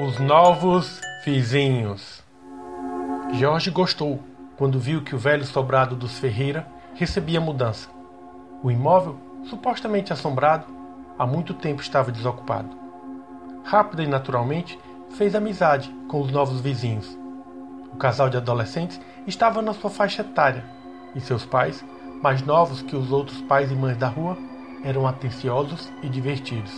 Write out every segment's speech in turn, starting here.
Os novos vizinhos. Jorge gostou quando viu que o velho sobrado dos Ferreira recebia mudança. O imóvel, supostamente assombrado, há muito tempo estava desocupado. Rápida e naturalmente, fez amizade com os novos vizinhos. O casal de adolescentes estava na sua faixa etária e seus pais, mais novos que os outros pais e mães da rua, eram atenciosos e divertidos.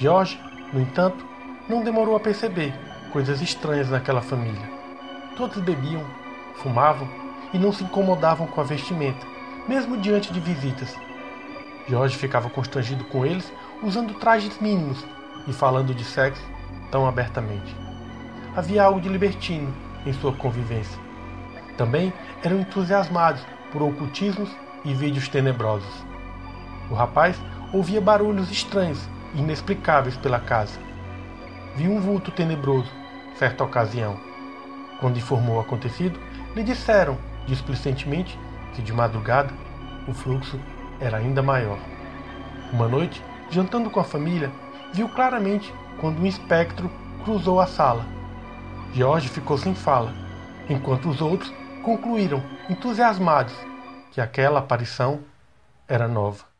Jorge, no entanto, não demorou a perceber coisas estranhas naquela família. Todos bebiam, fumavam e não se incomodavam com a vestimenta, mesmo diante de visitas. Jorge ficava constrangido com eles usando trajes mínimos e falando de sexo tão abertamente. Havia algo de libertino em sua convivência. Também eram entusiasmados por ocultismos e vídeos tenebrosos. O rapaz ouvia barulhos estranhos e inexplicáveis pela casa. Viu um vulto tenebroso, certa ocasião. Quando informou o acontecido, lhe disseram, displicentemente, que de madrugada o fluxo era ainda maior. Uma noite, jantando com a família, viu claramente quando um espectro cruzou a sala. Jorge ficou sem fala, enquanto os outros concluíram, entusiasmados, que aquela aparição era nova.